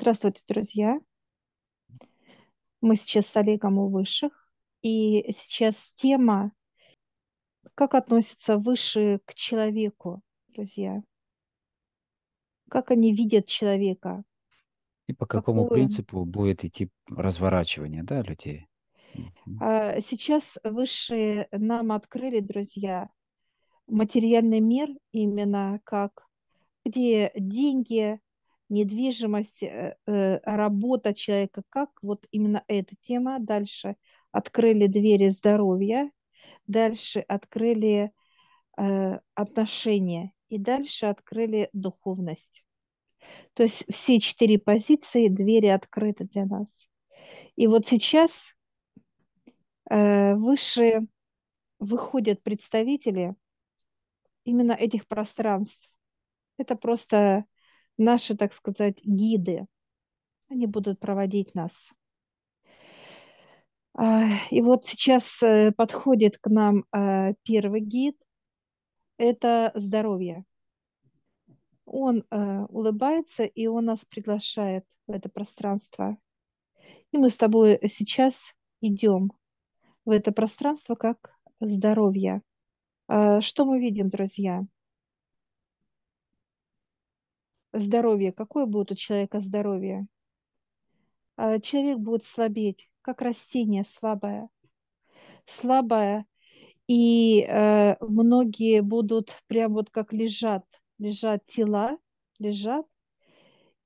Здравствуйте, друзья! Мы сейчас с Олегом у высших, и сейчас тема, как относятся высшие к человеку, друзья. Как они видят человека, И по какому какую... принципу будет идти разворачивание, да, людей? А, Сейчас высшие нам открыли, друзья, материальный мир именно как, где деньги, недвижимость, э, э, работа человека, как вот именно эта тема. Дальше открыли двери здоровья, дальше открыли э, отношения и дальше открыли духовность. То есть все четыре позиции, двери открыты для нас. И вот сейчас выше выходят представители именно этих пространств. Это просто наши, так сказать, гиды. Они будут проводить нас. А, И вот сейчас э, подходит к нам э, первый гид. Это здоровье. Он э, улыбается, и он нас приглашает в это пространство. И мы с тобой сейчас идем в это пространство как здоровье. А, Что мы видим, друзья? Здоровье. Какое будет у человека здоровье? А, Человек будет слабеть, как растение слабое. Слабое, и э, многие будут прям вот как лежат, лежат тела, лежат.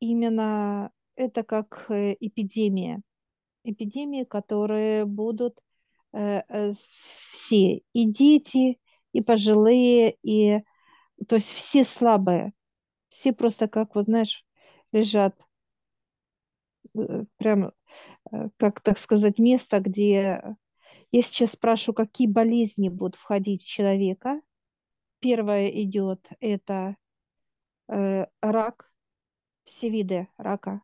Именно это как э, эпидемия. Эпидемии, которые будут э, э, все, и дети, и пожилые, и то есть все слабые, все просто как вот знаешь лежат э, прям э, как так сказать место, где я сейчас спрашиваю, какие болезни будут входить в человека. Первое идет это э, рак, все виды рака.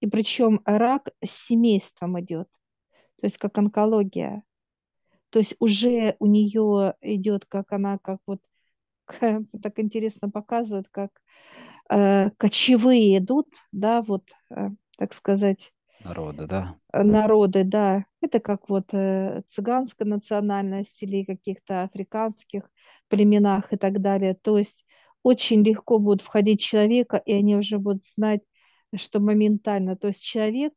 И причем рак с семейством идет, то есть как онкология. То есть уже у нее идет, как она, как вот так интересно показывает, как э, кочевые идут, да, вот, э, так сказать, Народа, да? э, народы, да. Это как вот э, цыганская национальность или каких-то африканских племенах и так далее. То есть очень легко будет входить человека, и они уже будут знать, что моментально. То есть человек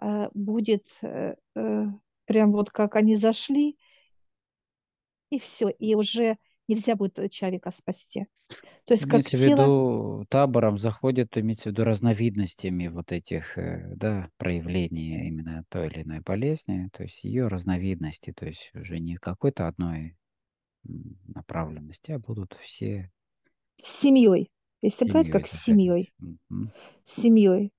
э, будет э, э, прям вот как они зашли, и все, и уже нельзя будет человека спасти. То есть как Имеется в тело, виду, табором заходит, имеется в виду разновидностями вот этих, э, да, проявлений именно той или иной болезни, то есть ее разновидности, то есть уже не какой-то одной направленности, а будут все с семьей. Если брать семьей как с семьей, с семьей.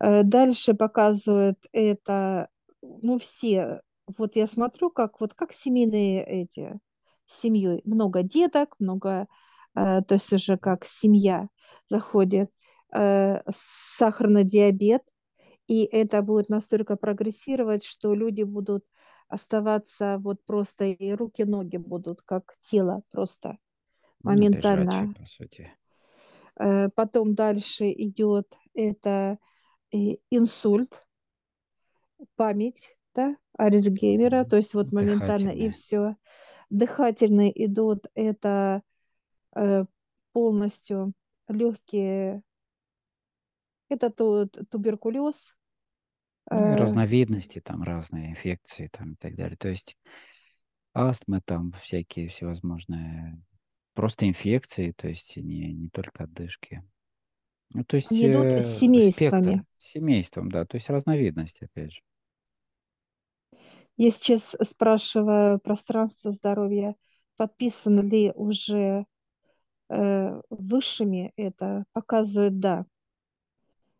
Э, Дальше показывают это, ну, все. Вот я смотрю, как вот как семейные эти, с семьей. Много деток, много, э, то есть уже как семья заходит. Э, Сахарный диабет, и это будет настолько прогрессировать, что люди будут оставаться вот просто, и руки, ноги будут как тело просто Ну, лежачий, моментально по сути. Э, Потом дальше идет это инсульт, память, да, Альцгеймера, Мгм. то есть вот моментально и Дыхательное. все. Дыхательные идут, это э, полностью легкие, это ту- туберкулез, Ну э, разновидности, там разные инфекции там и так далее. То есть астмы там всякие всевозможные, просто инфекции, то есть не, не только отдышки. Ну, то есть они идут с э, спектр семействами. с семейством, да, то есть разновидность, опять же. Я сейчас спрашиваю пространство здоровья, подписано ли уже э, высшими это, показывает да.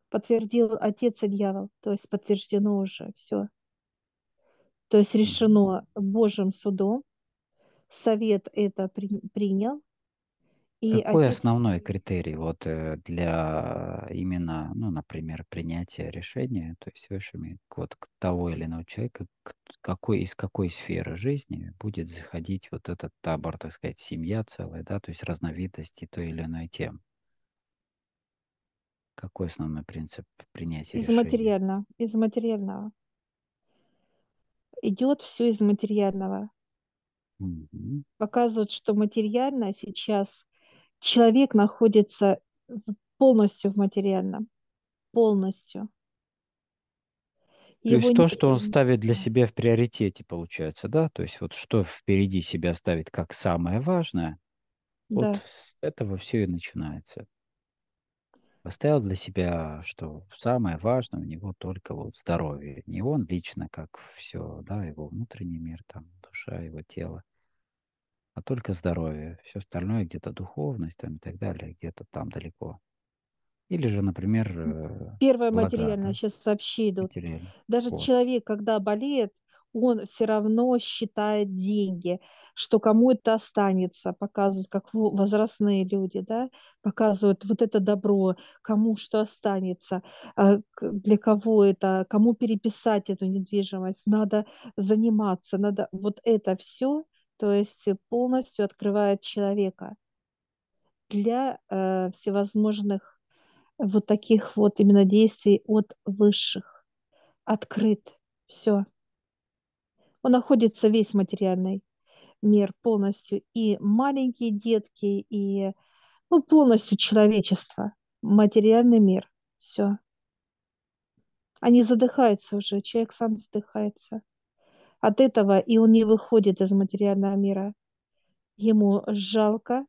подтвердил отец и дьявол, то есть подтверждено уже все. То есть решено Божьим судом, совет это при- принял, и Какой отец, основной критерий вот э, для именно, ну, например, принятия решения, то есть высшими вот того или иного человека, какой из какой сферы жизни будет заходить вот этот табор, так сказать, семья целая, да, то есть разновидности той или иной темы. Какой основной принцип принятия Из решения? материального, из материального. Идет все из материального. Мгм. Показывают, что материально сейчас человек находится полностью в материальном. Полностью. То Его есть то, что он ставит для себя в приоритете, получается, да? То есть вот что впереди себя ставит как самое важное, вот да. с этого все и начинается. Поставил для себя, что самое важное у него только вот здоровье. Не он лично, как все, да, его внутренний мир, там, душа, его тело, а только здоровье. Все остальное где-то духовность там и так далее, где-то там далеко. Или же, например, э, Первое блага, материальное, да, сейчас сообщи идут. материально. Даже Вот. человек, когда болеет, он все равно считает деньги, что кому это останется, показывают, как во- возрастные люди, да, показывают вот это добро, кому что останется, а, для кого это, кому переписать эту недвижимость, надо заниматься, надо вот это все, то есть полностью открывает человека для э, всевозможных вот таких вот именно действий от высших. Открыт. Все. Он находится весь материальный мир полностью. И маленькие детки, и ну, полностью человечество. Материальный мир. Все. Они задыхаются уже. Человек сам задыхается от этого, и он не выходит из материального мира. Ему жалко,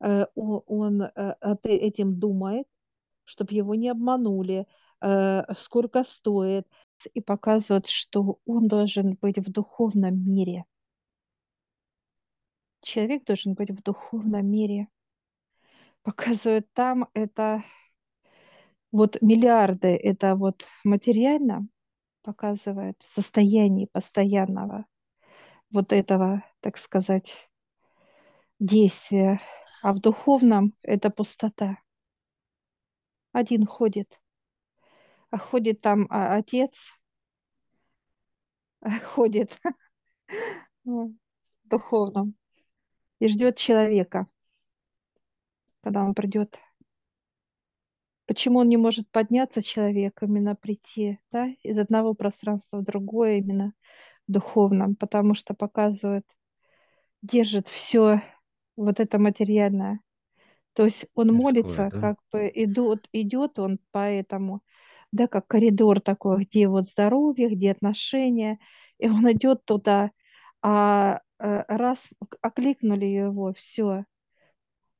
э, он э, этим думает, чтобы его не обманули, э, сколько стоит, и показывают, что он должен быть в духовном мире. Человек должен быть в духовном мире. Показывают там это вот миллиарды, это вот материально показывает в состоянии постоянного вот этого, так сказать, действия. А в духовном это пустота. Один ходит, а ходит там а, отец, ходит. Ну, в духовном. И ждет человека, когда он придет. Почему он не может подняться, человек, именно прийти, да, из одного пространства в другое, именно в духовном, потому что показывает, держит все вот это материальное. То есть он Мирское, молится, да? как бы идет, идет он по этому, да, как коридор такой, где вот здоровье, где отношения, и он идет туда, а э, раз окликнули его, все,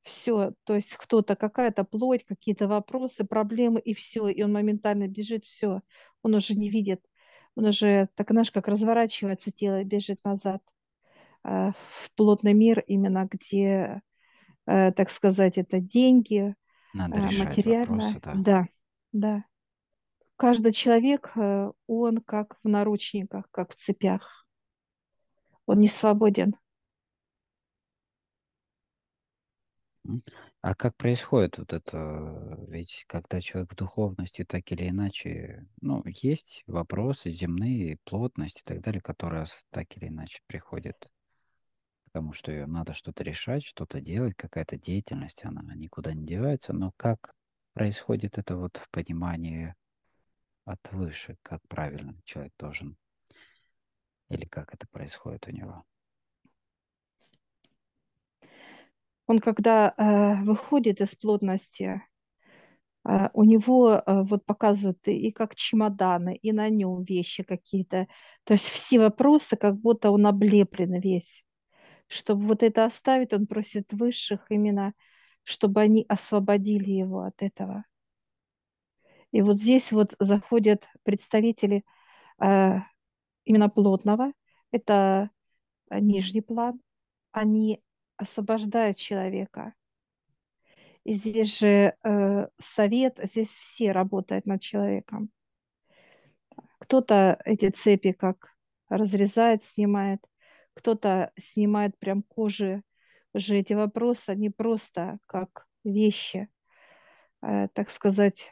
все, то есть кто-то, какая-то плоть, какие-то вопросы, проблемы, и все, и он моментально бежит, все, он уже не видит, он уже, так знаешь, как разворачивается тело и бежит назад э, в плотный мир, именно где, так сказать, это деньги, Надо э, материально, вопросы, да. да, да. Каждый человек, э, он как в наручниках, как в цепях, он не свободен. А как происходит вот это? Ведь когда человек в духовности, так или иначе, ну, есть вопросы земные, плотность и так далее, которые так или иначе приходят потому что надо что-то решать, что-то делать, какая-то деятельность, она никуда не девается. Но как происходит это вот в понимании от выше, как правильно человек должен, или как это происходит у него? Он когда э, выходит из плотности, э, у него э, вот показывают и как чемоданы, и на нем вещи какие-то. То есть все вопросы, как будто он облеплен весь. Чтобы вот это оставить, он просит высших именно, чтобы они освободили его от этого. И вот здесь вот заходят представители э, именно плотного, это э, нижний план, они освобождают человека. И здесь же э, совет, здесь все работают над человеком. Кто-то эти цепи как разрезает, снимает, кто-то снимает прям кожи. Уже эти вопросы, они просто как вещи, э, так сказать,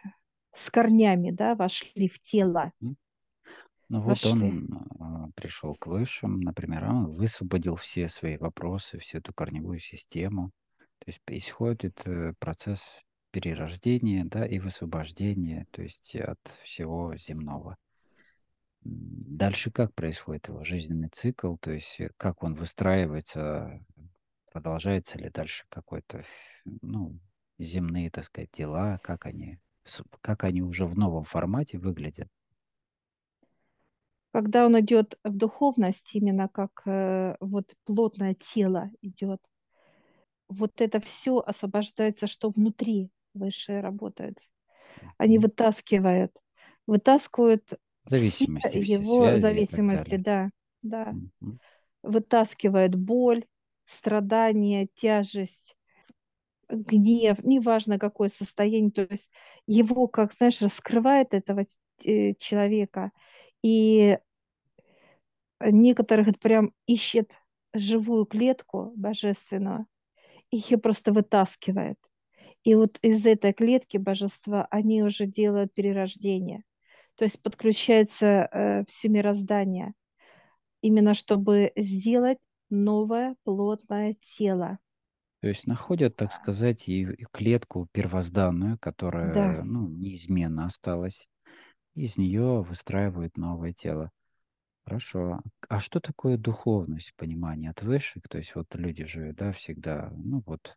с корнями, да, вошли в тело? Ну вот вошли. он а, пришел к высшим, например, а он высвободил все свои вопросы, всю эту корневую систему. То есть происходит э, процесс перерождение, да, и высвобождение, то есть от всего земного. Дальше как происходит его жизненный цикл, то есть э, как он выстраивается, продолжается ли дальше какой-то, ну, земные, так сказать, дела, как они, как они уже в новом формате выглядят? Когда он идет в духовность, именно как э, вот плотное тело идет, вот это все освобождается, что внутри высшие работают. Они вытаскивают, вытаскивают Зависимости, его связи зависимости, да, да. Мгм. Вытаскивают боль, страдания, тяжесть, гнев, неважно какое состояние, то есть его, как знаешь, раскрывает этого э, человека, и некоторых прям ищет живую клетку божественную, и ее просто вытаскивает. И вот из этой клетки божества они уже делают перерождение. То есть подключается э, все мироздание, именно чтобы сделать новое плотное тело. То есть находят, так сказать, и и клетку первозданную, Да, которая, ну, неизменно осталась. Из нее выстраивают новое тело. Хорошо. А что такое духовность в понимании от высших? То есть вот люди же, да, всегда, ну вот,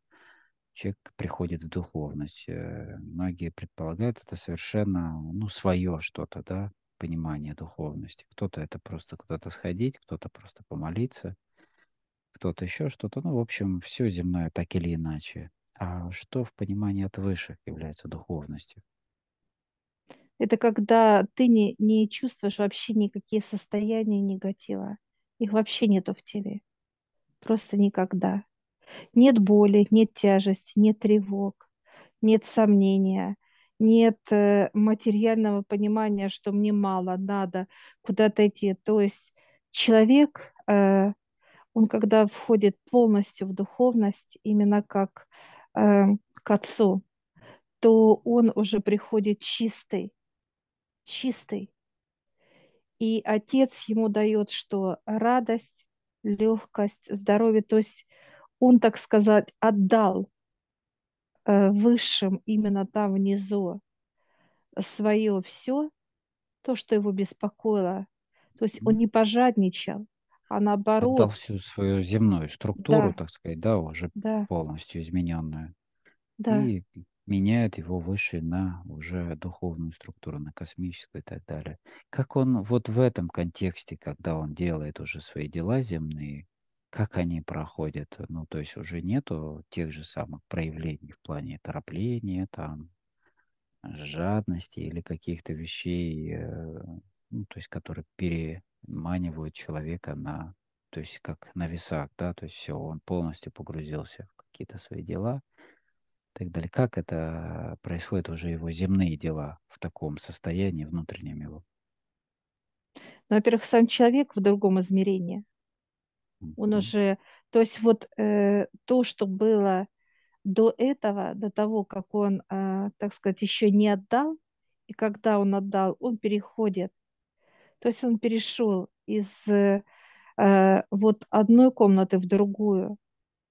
человек приходит в духовность. э, Многие предполагают это совершенно, ну, свое что-то, да, понимание духовности. Кто-то это просто куда-то сходить, кто-то просто помолиться, кто-то еще что-то. Ну, в общем, все земное так или иначе. А что в понимании от высших является духовностью? это когда ты не, не чувствуешь вообще никакие состояния негатива. Их вообще нету в теле. Просто никогда. Нет боли, нет тяжести, нет тревог, нет сомнения, нет э, материального понимания, что мне мало, надо куда-то идти. То есть человек, э, он когда входит полностью в духовность, именно как э, к Отцу, то он уже приходит чистый, чистый. И Отец ему дает что? Радость, легкость, здоровье. То есть он, так сказать, отдал э, высшим именно там внизу свое все, то, что его беспокоило. То есть он не пожадничал, а Отдал наоборот, всю свою земную структуру, да, так сказать, да, уже да, полностью измененную. да. и меняют его выше на уже духовную структуру, на космическую и так далее. Как он вот в этом контексте, когда он делает уже свои дела земные, как они проходят? Ну, то есть уже нету тех же самых проявлений в плане торопления, там, жадности или каких-то вещей, э, ну, то есть которые переманивают человека на, то есть как на весах, да, то есть все, он полностью погрузился в какие-то свои дела, так далее. Как это происходит уже его земные дела в таком состоянии внутреннем его? Но, во-первых, сам человек в другом измерении. Он уже, то есть вот э, то, что было до этого, до того, как он, э, так сказать, еще не отдал, и когда он отдал, он переходит. То есть он перешел из э, э, вот одной комнаты в другую,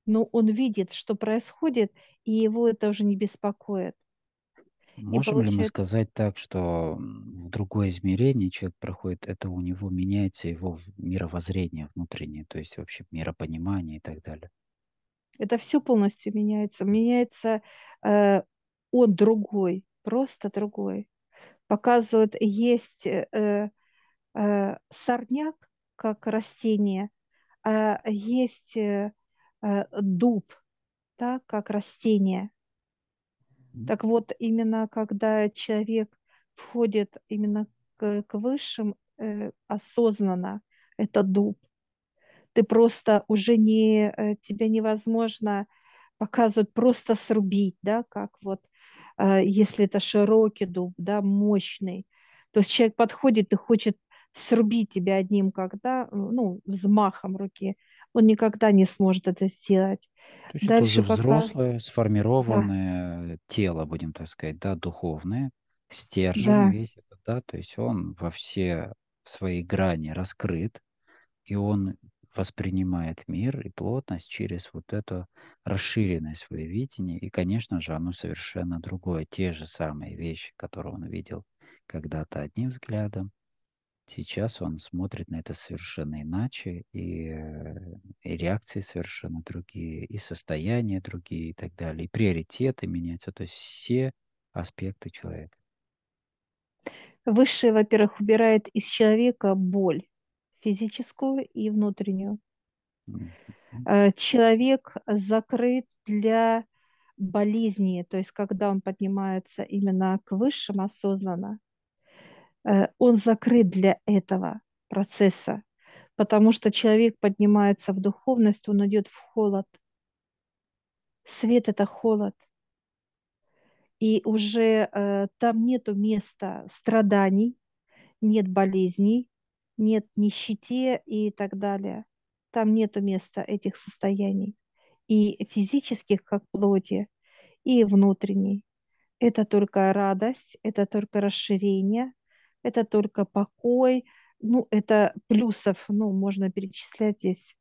но он видит, что происходит, и его это уже не беспокоит. Можем ли мы получает, сказать так, что в другое измерение человек проходит, это у него меняется его в- мировоззрение внутреннее, то есть вообще миропонимание и так далее? это все полностью меняется. Меняется э, он другой, просто другой. Показывают, есть э, э, сорняк, как растение, а есть э, э, дуб, да, как растение. Так вот, именно когда человек входит именно к, к высшим э, осознанно, это дуб, ты просто уже не, э, тебя невозможно показывать, просто срубить, да, как вот, э, если это широкий дуб, да, мощный. То есть человек подходит и хочет срубить тебя одним, когда, ну, взмахом руки. Он никогда не сможет это сделать. То есть это уже Дальше пока, взрослое, да, сформированное тело, будем так сказать, да, духовное, стержень да, весь этот, да, то есть он во все свои грани раскрыт, и он воспринимает мир и плотность через вот эту расширенное свое видение. И, конечно же, оно совершенно другое. Те же самые вещи, которые он видел когда-то одним взглядом, сейчас он смотрит на это совершенно иначе, и, э, и реакции совершенно другие, и состояния другие, и так далее, и приоритеты меняются. То есть все аспекты человека. Высшее, во-первых, убирает из человека боль физическую и внутреннюю. Э, человек закрыт для болезни, то есть когда он поднимается именно к высшим осознанно, он закрыт для этого процесса, потому что человек поднимается в духовность, он идет в холод. Свет – это холод. И уже э, там нету места страданий, нет болезней, нет нищете и так далее. Там нету места этих состояний. И физических, как плоти, и внутренней. Это только радость, это только расширение, это только покой. Ну, это плюсов, ну, можно перечислять здесь,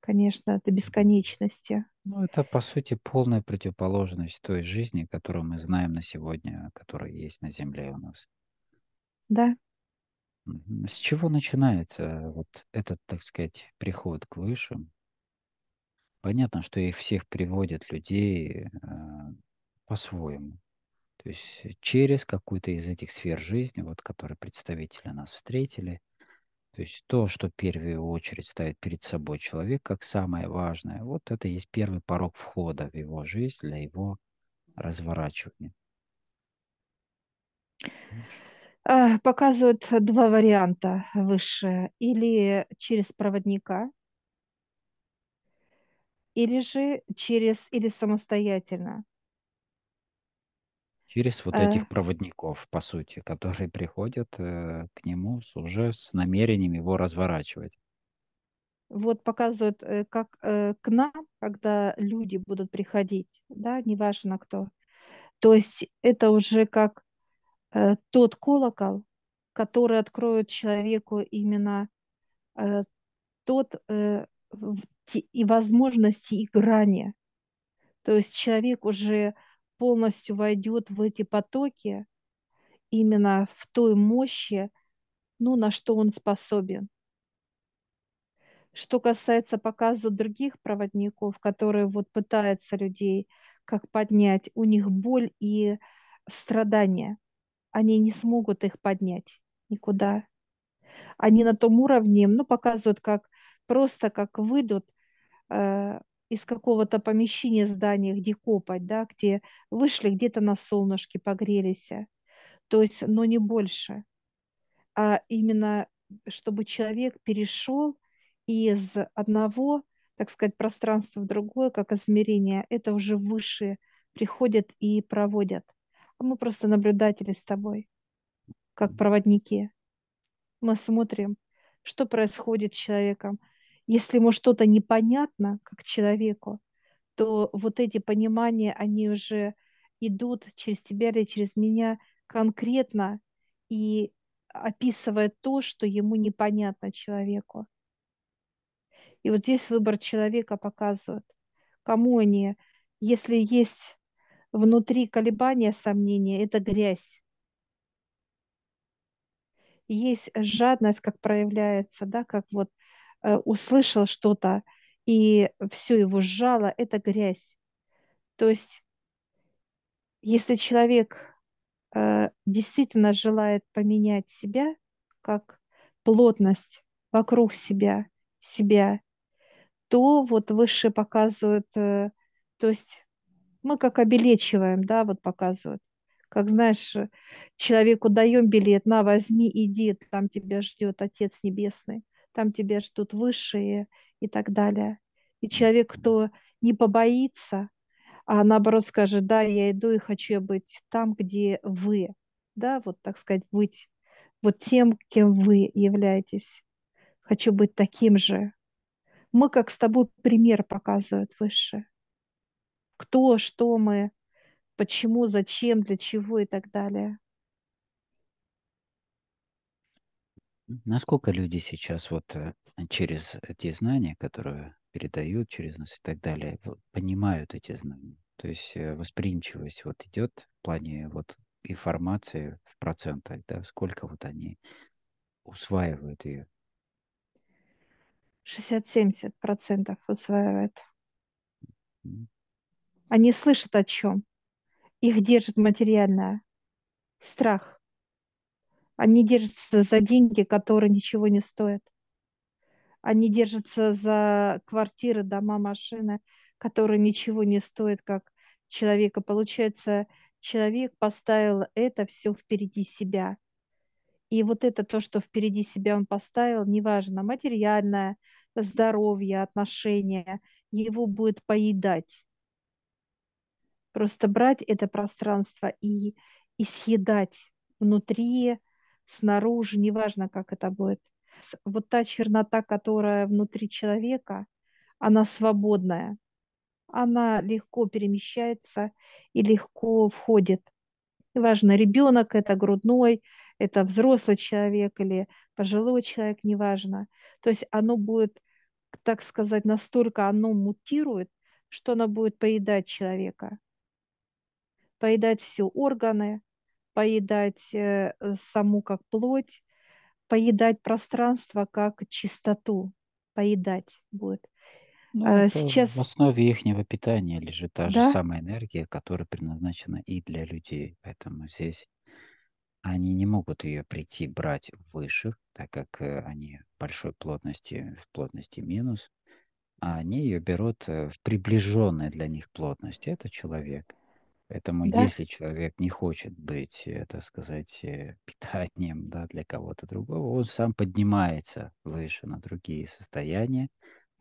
конечно, до бесконечности. Ну, это, по сути, полная противоположность той жизни, которую мы знаем на сегодня, которая есть на Земле у нас. Да. С чего начинается вот этот, так сказать, приход к высшим? Понятно, что их всех приводят людей э, по-своему. То есть через какую-то из этих сфер жизни, вот которые представители нас встретили, то есть то, что в первую очередь ставит перед собой человек как самое важное, вот это есть первый порог входа в его жизнь для его разворачивания. А, показывают два варианта высшие. Или через проводника, или же через, или самостоятельно. Через вот этих э. проводников, по сути, которые приходят э, к нему с, уже с намерением его разворачивать. Вот показывают, э, как э, к нам, когда люди будут приходить, да, неважно кто. То есть это уже как э, тот колокол, который откроет человеку именно э, тот э, и возможности и грани. То есть человек уже полностью войдет в эти потоки, именно в той мощи, ну, на что он способен. Что касается показа других проводников, которые вот пытаются людей как поднять, у них боль и страдания. Они не смогут их поднять никуда. Они на том уровне, ну, показывают, как просто как выйдут э, из какого-то помещения здания, где копать, да, где вышли где-то на солнышке, погрелись. То есть, но не больше. А именно, чтобы человек перешел из одного, так сказать, пространства в другое, как измерение, это уже высшие приходят и проводят. А мы просто наблюдатели с тобой, как проводники. Мы смотрим, что происходит с человеком, если ему что-то непонятно, как человеку, то вот эти понимания, они уже идут через тебя или через меня конкретно и описывая то, что ему непонятно человеку. И вот здесь выбор человека показывает, кому они, если есть внутри колебания, сомнения, это грязь есть жадность, как проявляется, да, как вот услышал что-то, и все его сжало, это грязь. То есть, если человек э, действительно желает поменять себя, как плотность вокруг себя, себя, то вот выше показывают, э, то есть мы как обелечиваем, да, вот показывают как знаешь, человеку даем билет, на, возьми, иди, там тебя ждет Отец Небесный, там тебя ждут высшие и так далее. И человек, кто не побоится, а наоборот скажет, да, я иду и хочу быть там, где вы, да, вот так сказать, быть вот тем, кем вы являетесь. Хочу быть таким же. Мы как с тобой пример показывают выше. Кто, что мы, почему, зачем, для чего и так далее. Насколько люди сейчас вот э, через те знания, которые передают через нас и так далее, понимают эти знания? То есть э, восприимчивость вот идет в плане вот информации в процентах, да, сколько вот они усваивают ее? 60-70% усваивают. М, Они слышат о чем. Их держит материальное. Страх. Они держатся за деньги, которые ничего не стоят. Они держатся за квартиры, дома, машины, которые ничего не стоят, как человека. Получается, человек поставил это все впереди себя. И вот это то, что впереди себя он поставил, неважно, материальное, здоровье, отношения, его будет поедать. Просто брать это пространство и, и съедать внутри, снаружи, неважно, как это будет. Вот та чернота, которая внутри человека, она свободная, она легко перемещается и легко входит. Неважно, ребенок это грудной, это взрослый человек или пожилой человек, неважно. То есть оно будет, так сказать, настолько оно мутирует, что оно будет поедать человека поедать все органы, поедать э, саму как плоть, поедать пространство как чистоту, поедать будет. Ну, А это в Сейчас, основе ихнего питания лежит та же да, самая энергия, которая предназначена и для людей. Поэтому здесь они не могут ее прийти брать в высших, так как э, они большой плотности, в плотности минус, а они ее берут э, в приближенной для них плотности. Это человек. Поэтому да, если человек не хочет быть, э, так сказать, э, питанием да, для кого-то другого, он сам поднимается выше на другие состояния,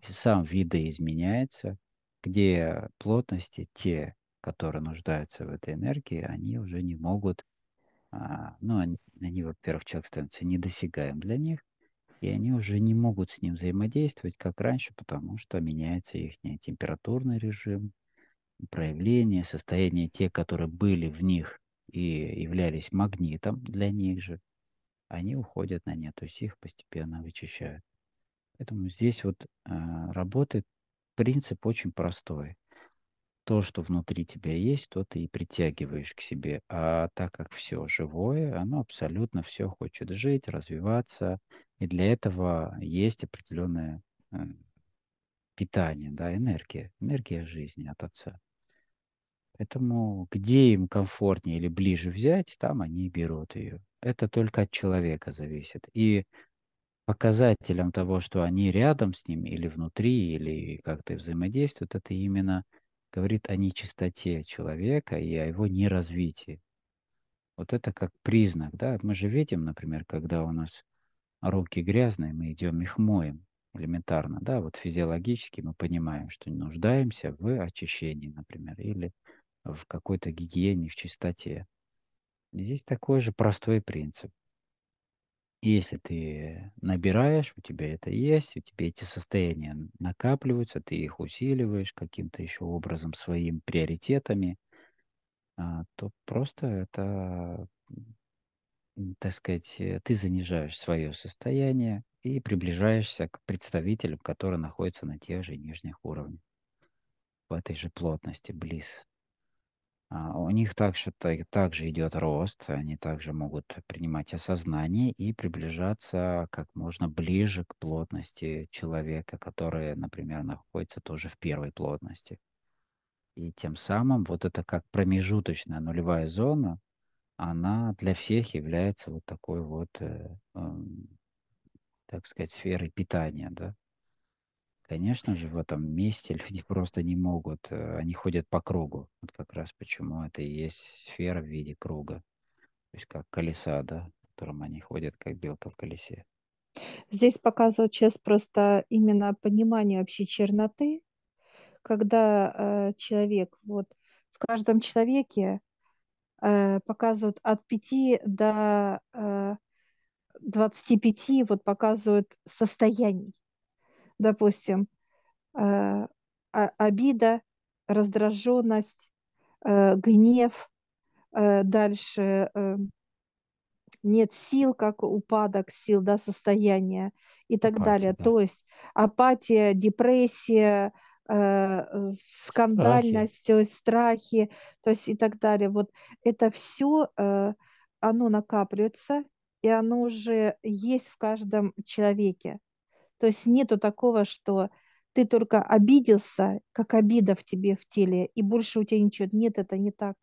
сам видоизменяется, где плотности те, которые нуждаются в этой энергии, они уже не могут, а, ну, они, они, во-первых, человек становится недосягаем для них, и они уже не могут с ним взаимодействовать, как раньше, потому что меняется их температурный режим, проявления, состояния те, которые были в них и являлись магнитом для них же, они уходят на нет, то есть их постепенно вычищают. Поэтому здесь вот а, работает принцип очень простой. То, что внутри тебя есть, то ты и притягиваешь к себе. А так как все живое, оно абсолютно все хочет жить, развиваться. И для этого есть определенное э, питание, да, энергия, энергия жизни от Отца. Поэтому где им комфортнее или ближе взять, там они берут ее. Это только от человека зависит. И показателем того, что они рядом с ним или внутри, или как-то взаимодействуют, это именно говорит о нечистоте человека и о его неразвитии. Вот это как признак, да. Мы же видим, например, когда у нас руки грязные, мы идем их моем элементарно, да, вот физиологически мы понимаем, что нуждаемся в очищении, например, или в какой-то гигиене, в чистоте. Здесь такой же простой принцип. Если ты набираешь, у тебя это есть, у тебя эти состояния накапливаются, ты их усиливаешь каким-то еще образом своими приоритетами, а, то просто это, так сказать, э, ты занижаешь свое состояние и приближаешься к представителям, которые находятся на тех же нижних уровнях, в этой же плотности, близ У них также, та- также идет рост, они также могут принимать осознание и приближаться как можно ближе к плотности человека, который, например, находится тоже в первой плотности. И тем самым вот это как промежуточная нулевая зона, она для всех является вот такой вот, э, эм, так сказать, сферой питания, да. Конечно же, в этом месте люди просто не могут, э, они ходят по кругу. Вот как раз почему это и есть сфера в виде круга. То есть как колеса, да, в котором они ходят, как белка в колесе. здесь показывают сейчас просто именно понимание вообще черноты, когда э, человек, вот в каждом человеке э, показывают от пяти до э, 25, вот показывают состояний. Допустим, э, обида, раздраженность, э, гнев, э, дальше нет сил, как упадок сил, да, состояния и так Апатия, далее. да. То есть апатия, депрессия, э, Страхи. скандальность, то есть страхи, то есть и так далее. Вот это все, э, оно накапливается, и оно уже есть в каждом человеке. То есть нету такого, что ты только обиделся, как обида в тебе в теле, и больше у тебя ничего. Нет, это не так.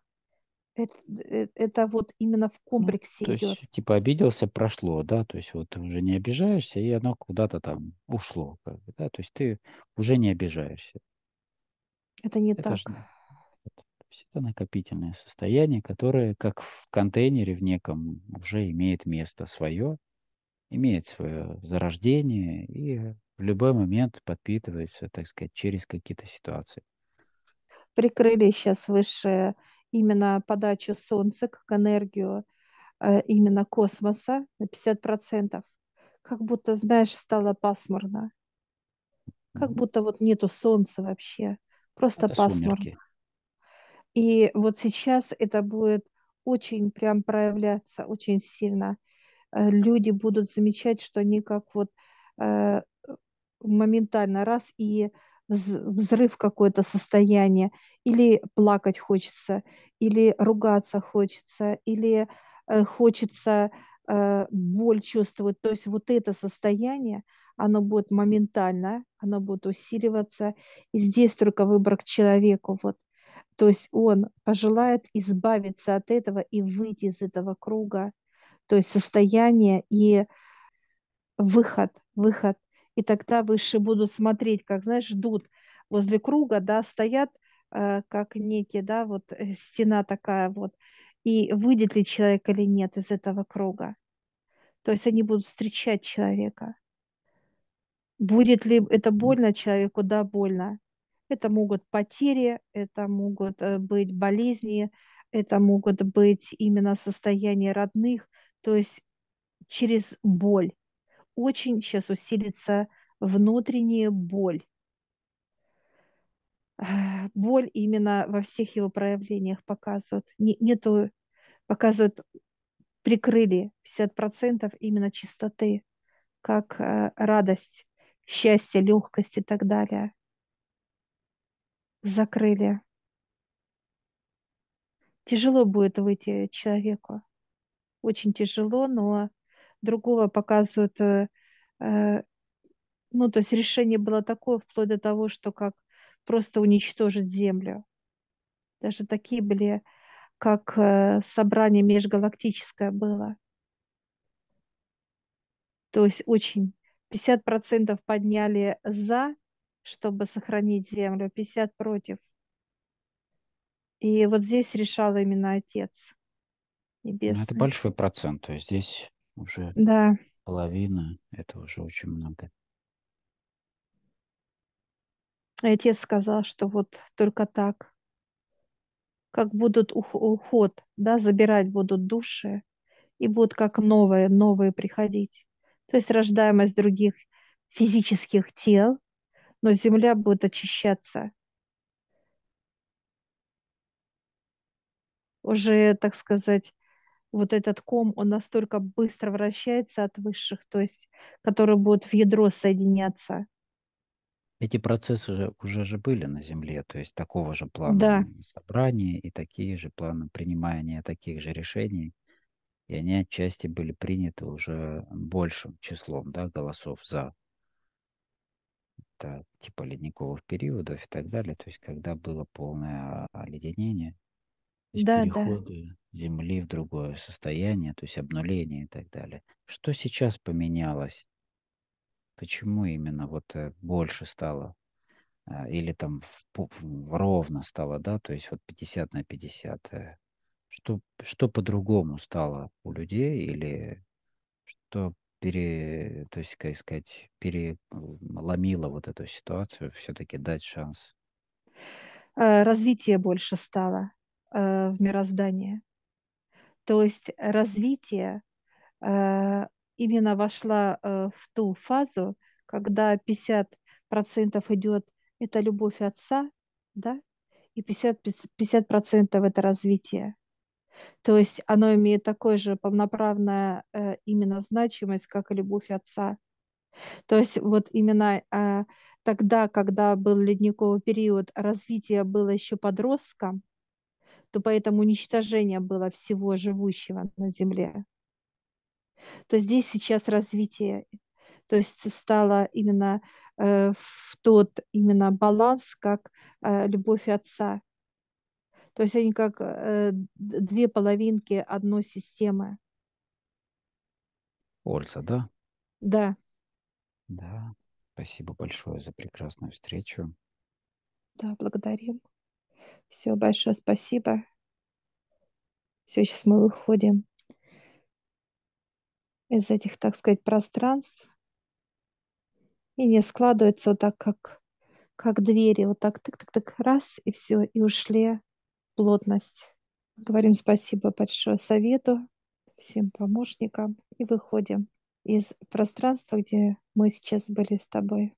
Это, э, это вот именно в Ну, комплексе то идет. есть, типа, обиделся, прошло, да, то есть вот ты уже не обижаешься, и оно куда-то там ушло, как бы, да, то есть ты уже не обижаешься. Это не Это же так. есть это накопительное состояние, которое, как в контейнере в неком, уже имеет место свое, имеет свое зарождение и в любой момент подпитывается, так сказать, через какие-то ситуации. Прикрыли сейчас выше именно подачу Солнца как энергию э, именно космоса на 50%. Как будто, знаешь, стало пасмурно. Как будто вот нету солнца вообще. Просто это пасмурно. сумерки. И вот сейчас это будет очень прям проявляться, очень сильно. Э, Люди будут замечать, что они как вот э, моментально раз и вз- взрыв какое-то состояние, или плакать хочется, или ругаться хочется, или э, хочется боль чувствовать. То есть вот это состояние, оно будет моментально, оно будет усиливаться. И здесь только выбор к человеку. Вот. То есть он пожелает избавиться от этого и выйти из этого круга, то есть состояние и выход, выход. И тогда выше будут смотреть, как, знаешь, ждут возле круга, да, стоят, э, как некие, да, вот э, стена такая вот, и выйдет ли человек или нет из этого круга. То есть они будут встречать человека. Будет ли это больно человеку? Да, больно. Это могут потери, это могут э, быть болезни, это могут быть именно состояния родных, то есть через боль. Очень сейчас усилится внутренняя боль. Боль именно во всех его проявлениях показывают. Не- Нету, показывают, прикрыли 50% именно чистоты, как э, радость, счастье, легкость и так далее. Закрыли. Тяжело будет выйти человеку. Очень тяжело, но другого показывают, э, э, ну, то есть решение было такое, вплоть до того, что как просто уничтожить землю. Даже такие были, как э, собрание межгалактическое было. То есть очень 50% подняли за, чтобы сохранить землю, 50 против. И вот здесь решал именно Отец Ну, это большой процент, то есть здесь уже Да, половина, это уже очень много. и Отец сказал, что вот только так, как будут ух- уход, да, забирать будут души, и будут как новые, новые приходить. То есть рождаемость других физических тел, но земля будет очищаться. Уже, так сказать, вот этот ком, он настолько быстро вращается от высших, то есть, которые будут в ядро соединяться. Эти процессы же уже же были на Земле, то есть такого же Да, плана собрания и такие же планы принимания таких же решений, и они отчасти были приняты уже большим числом да, голосов за. Это, типа ледниковых периодов и так далее, то есть когда было полное оледенение, то есть да, да. переходы Земли в другое состояние, то есть обнуление и так далее. Что сейчас поменялось? Почему именно вот э, больше стало а, или там в в ровно стало, да, то есть вот 50 на 50. э, Что, что по-другому стало у людей или что пере, то есть, как сказать, переломило вот эту ситуацию, все-таки дать шанс? Э, Развитие больше стало э, в мироздании. То есть развитие э, именно вошла э, в ту фазу, когда 50% идет это любовь отца, да, и 50, 50% это развитие. То есть оно имеет такое же полноправное именно значимость, как и любовь отца. То есть вот именно э, тогда, когда был ледниковый период, развитие было еще подростком, то поэтому уничтожение было всего живущего на Земле. То здесь сейчас развитие, то есть стало именно э, в тот именно баланс, как э, любовь отца. То есть они как э, две половинки одной системы. Ольца, да? Да. Да. Спасибо большое за прекрасную встречу. Да, благодарим. Все, большое спасибо. Все, сейчас мы выходим из этих, так сказать, пространств. И не складывается вот так, как, как двери. Вот так, тык-тык-тык, раз, и все, и ушли плотность. Говорим спасибо большое совету, всем помощникам и выходим из пространства, где мы сейчас были с тобой.